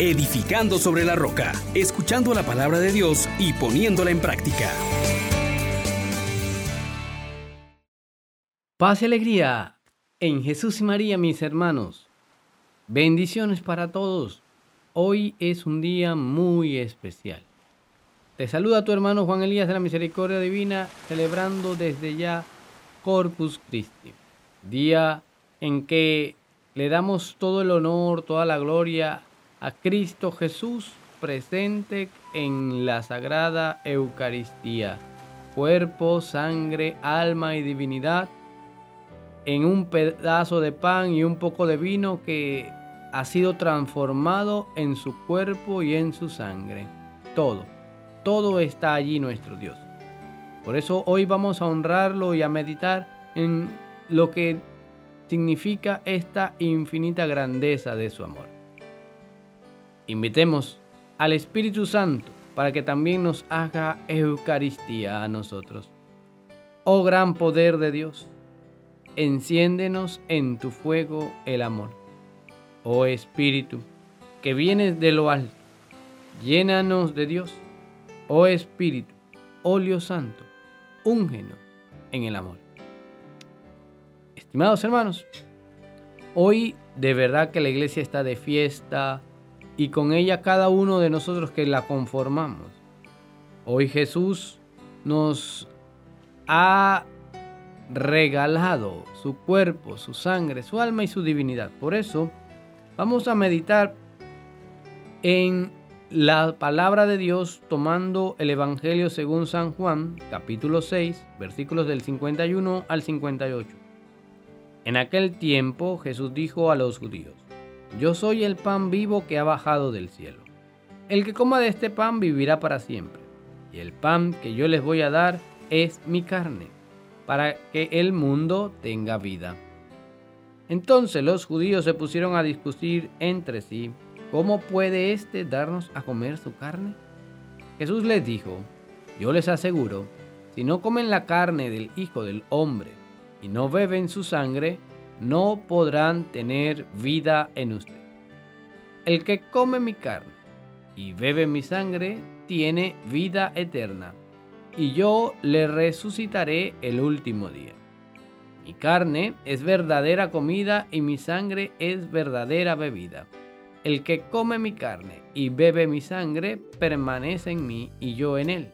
edificando sobre la roca, escuchando la palabra de Dios y poniéndola en práctica. Paz y alegría en Jesús y María, mis hermanos. Bendiciones para todos. Hoy es un día muy especial. Te saluda tu hermano Juan Elías de la Misericordia Divina, celebrando desde ya Corpus Christi, día en que le damos todo el honor, toda la gloria a Cristo Jesús presente en la Sagrada Eucaristía, cuerpo, sangre, alma y divinidad, en un pedazo de pan y un poco de vino que ha sido transformado en su cuerpo y en su sangre. Todo, todo está allí nuestro Dios. Por eso hoy vamos a honrarlo y a meditar en lo que significa esta infinita grandeza de su amor. Invitemos al Espíritu Santo para que también nos haga Eucaristía a nosotros. Oh gran poder de Dios, enciéndenos en tu fuego el amor. Oh Espíritu, que vienes de lo alto, llénanos de Dios. Oh Espíritu, óleo santo, úngenos en el amor. Estimados hermanos, hoy de verdad que la iglesia está de fiesta, y con ella cada uno de nosotros que la conformamos. Hoy Jesús nos ha regalado su cuerpo, su sangre, su alma y su divinidad. Por eso vamos a meditar en la palabra de Dios tomando el Evangelio según San Juan, capítulo 6, versículos del 51 al 58. En aquel tiempo Jesús dijo a los judíos, yo soy el pan vivo que ha bajado del cielo. El que coma de este pan vivirá para siempre. Y el pan que yo les voy a dar es mi carne, para que el mundo tenga vida. Entonces los judíos se pusieron a discutir entre sí, ¿cómo puede éste darnos a comer su carne? Jesús les dijo, yo les aseguro, si no comen la carne del Hijo del Hombre y no beben su sangre, no podrán tener vida en usted. El que come mi carne y bebe mi sangre tiene vida eterna, y yo le resucitaré el último día. Mi carne es verdadera comida y mi sangre es verdadera bebida. El que come mi carne y bebe mi sangre permanece en mí y yo en él.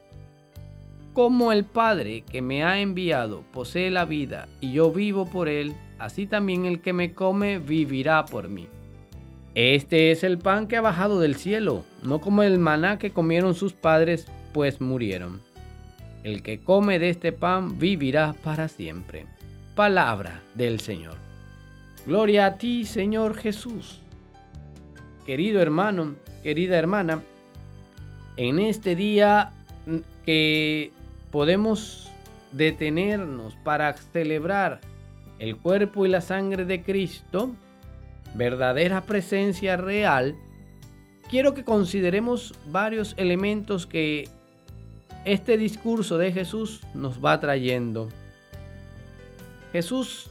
Como el Padre que me ha enviado posee la vida y yo vivo por él, así también el que me come vivirá por mí. Este es el pan que ha bajado del cielo, no como el maná que comieron sus padres, pues murieron. El que come de este pan vivirá para siempre. Palabra del Señor. Gloria a ti, Señor Jesús. Querido hermano, querida hermana, en este día que podemos detenernos para celebrar el cuerpo y la sangre de Cristo, verdadera presencia real, quiero que consideremos varios elementos que este discurso de Jesús nos va trayendo. Jesús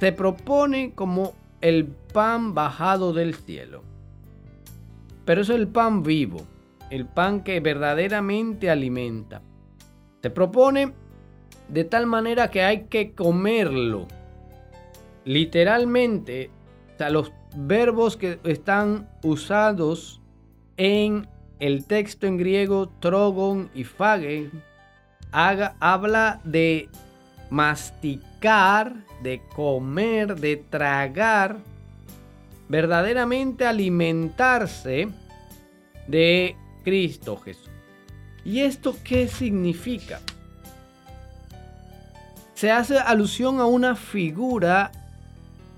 se propone como el pan bajado del cielo. Pero es el pan vivo, el pan que verdaderamente alimenta. Se propone de tal manera que hay que comerlo. Literalmente, los verbos que están usados en el texto en griego trogon y fagen habla de masticar, de comer, de tragar, verdaderamente alimentarse de Cristo Jesús. ¿Y esto qué significa? se hace alusión a una figura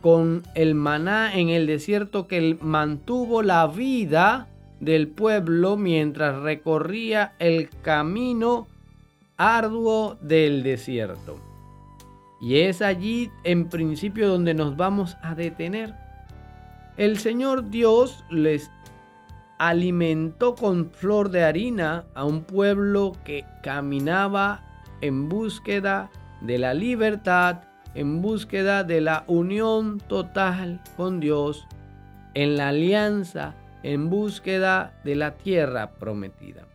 con el maná en el desierto que mantuvo la vida del pueblo mientras recorría el camino arduo del desierto. Y es allí en principio donde nos vamos a detener. El Señor Dios les alimentó con flor de harina a un pueblo que caminaba en búsqueda de la libertad en búsqueda de la unión total con Dios, en la alianza en búsqueda de la tierra prometida.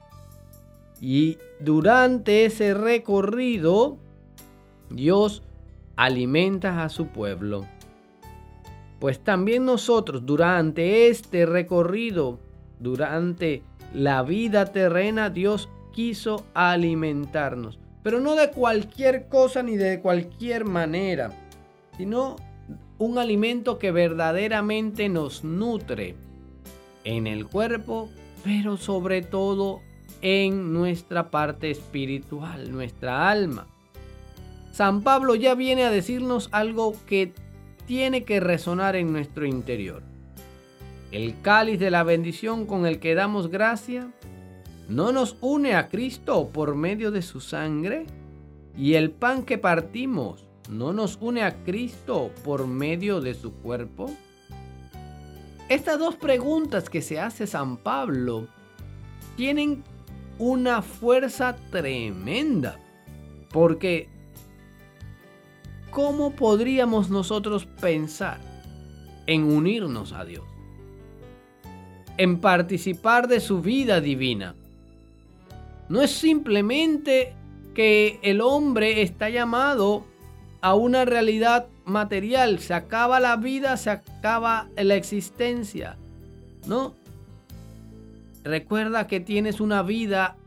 Y durante ese recorrido, Dios alimenta a su pueblo. Pues también nosotros durante este recorrido, durante la vida terrena, Dios quiso alimentarnos. Pero no de cualquier cosa ni de cualquier manera, sino un alimento que verdaderamente nos nutre en el cuerpo, pero sobre todo en nuestra parte espiritual, nuestra alma. San Pablo ya viene a decirnos algo que tiene que resonar en nuestro interior. El cáliz de la bendición con el que damos gracia no nos une a Cristo por medio de su sangre y el pan que partimos no nos une a Cristo por medio de su cuerpo. Estas dos preguntas que se hace San Pablo tienen una fuerza tremenda porque ¿cómo podríamos nosotros pensar en unirnos a Dios? En participar de su vida divina. No es simplemente que el hombre está llamado a una realidad material. Se acaba la vida, se acaba la existencia. ¿No? Recuerda que tienes una vida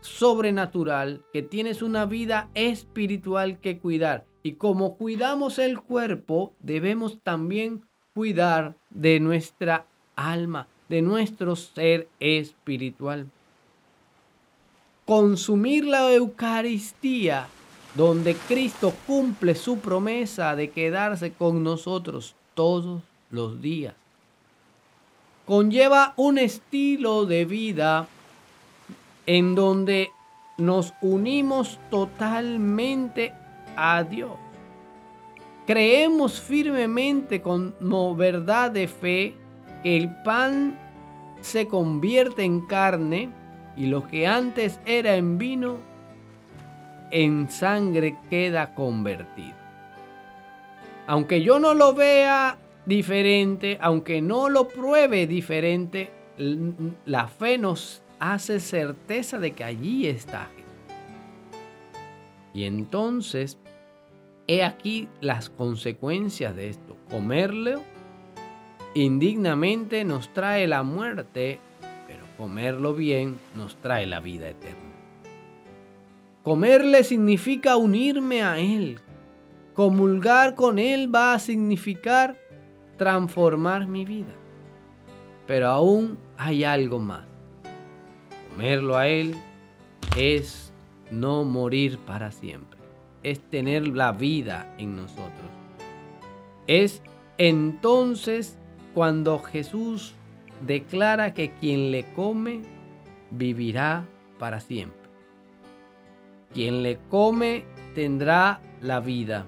sobrenatural, que tienes una vida espiritual que cuidar. Y como cuidamos el cuerpo, debemos también cuidar de nuestra alma, de nuestro ser espiritual. Consumir la Eucaristía, donde Cristo cumple su promesa de quedarse con nosotros todos los días. Conlleva un estilo de vida en donde nos unimos totalmente a Dios. Creemos firmemente como verdad de fe el pan se convierte en carne y lo que antes era en vino, en sangre queda convertido. Aunque yo no lo vea diferente, aunque no lo pruebe diferente, la fe nos hace certeza de que allí está. Y entonces He aquí las consecuencias de esto. Comerlo indignamente nos trae la muerte, pero comerlo bien nos trae la vida eterna. Comerle significa unirme a Él. Comulgar con Él va a significar transformar mi vida. Pero aún hay algo más. Comerlo a Él es no morir para siempre es tener la vida en nosotros. Es entonces cuando Jesús declara que quien le come vivirá para siempre. Quien le come tendrá la vida.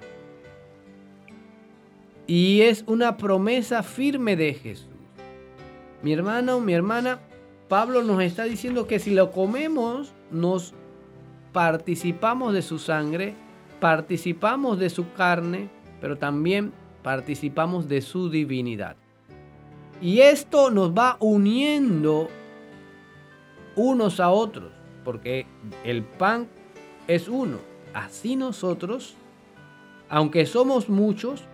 Y es una promesa firme de Jesús. Mi hermano, mi hermana, Pablo nos está diciendo que si lo comemos, nos participamos de su sangre participamos de su carne, pero también participamos de su divinidad. Y esto nos va uniendo unos a otros, porque el pan es uno. Así nosotros, aunque somos muchos,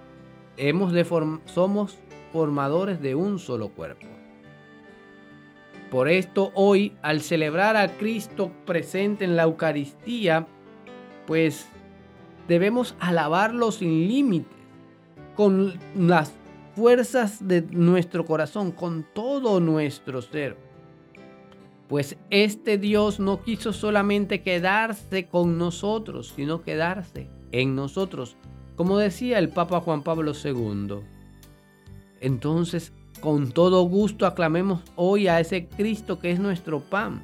hemos de somos formadores de un solo cuerpo. Por esto hoy, al celebrar a Cristo presente en la Eucaristía, pues debemos alabarlo sin límites, con las fuerzas de nuestro corazón, con todo nuestro ser. Pues este Dios no quiso solamente quedarse con nosotros, sino quedarse en nosotros, como decía el Papa Juan Pablo II. Entonces, con todo gusto aclamemos hoy a ese Cristo que es nuestro pan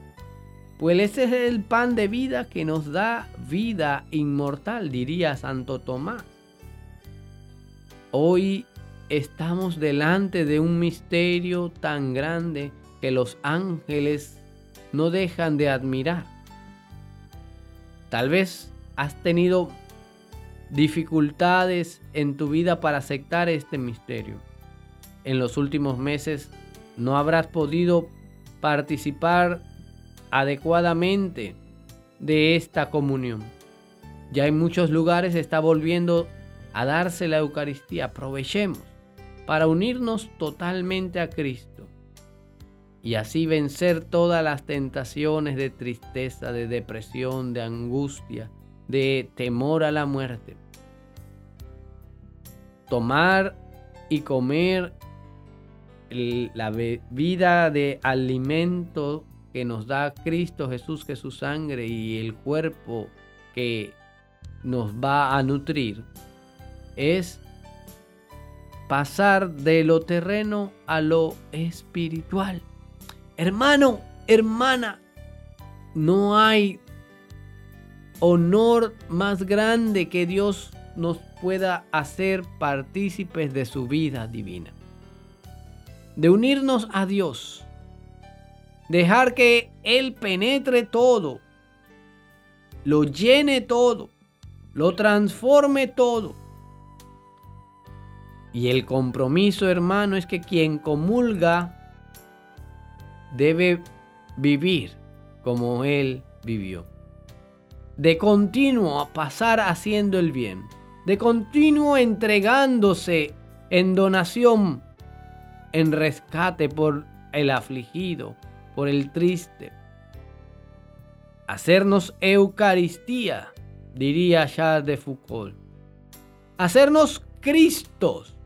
pues ese es el pan de vida que nos da vida inmortal, diría Santo Tomás. Hoy estamos delante de un misterio tan grande que los ángeles no dejan de admirar. Tal vez has tenido dificultades en tu vida para aceptar este misterio. En los últimos meses no habrás podido participar adecuadamente de esta comunión. Ya en muchos lugares está volviendo a darse la Eucaristía. Aprovechemos para unirnos totalmente a Cristo y así vencer todas las tentaciones de tristeza, de depresión, de angustia, de temor a la muerte. Tomar y comer la bebida de alimento que nos da Cristo Jesús, que es su sangre y el cuerpo que nos va a nutrir, es pasar de lo terreno a lo espiritual. Hermano, hermana, no hay honor más grande que Dios nos pueda hacer partícipes de su vida divina. De unirnos a Dios. Dejar que Él penetre todo. Lo llene todo. Lo transforme todo. Y el compromiso, hermano, es que quien comulga debe vivir como Él vivió. De continuo pasar haciendo el bien. De continuo entregándose en donación, en rescate por el afligido, por el triste. Hacernos Eucaristía, diría Charles de Foucault. Hacernos Cristos,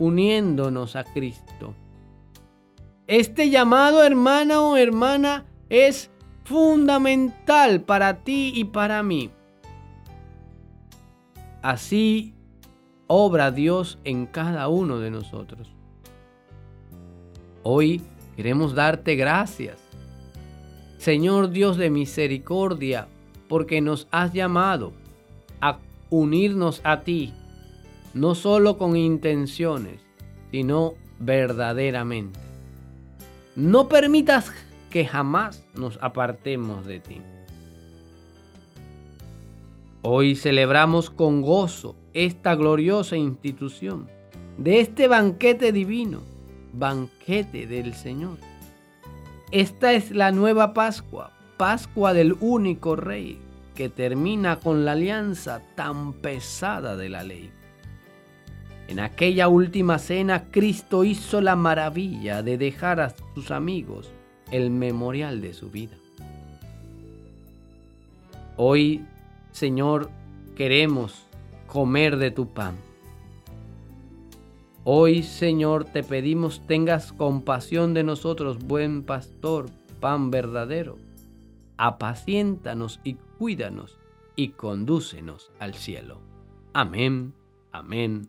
uniéndonos a Cristo. Este llamado, hermana o hermana, es fundamental para ti y para mí. Así obra Dios en cada uno de nosotros. Hoy queremos darte gracias, Señor Dios de misericordia, porque nos has llamado a unirnos a ti, no solo con intenciones, sino verdaderamente. No permitas que jamás nos apartemos de ti. Hoy celebramos con gozo esta gloriosa institución de este banquete divino, banquete del Señor. Esta es la nueva Pascua, Pascua del único Rey, que termina con la alianza tan pesada de la ley. En aquella última cena, Cristo hizo la maravilla de dejar a sus amigos el memorial de su vida. Hoy, Señor, queremos comer de tu pan. Hoy, Señor, te pedimos tengas compasión de nosotros, buen pastor, pan verdadero. Apaciéntanos y cuídanos y condúcenos al cielo. Amén, amén,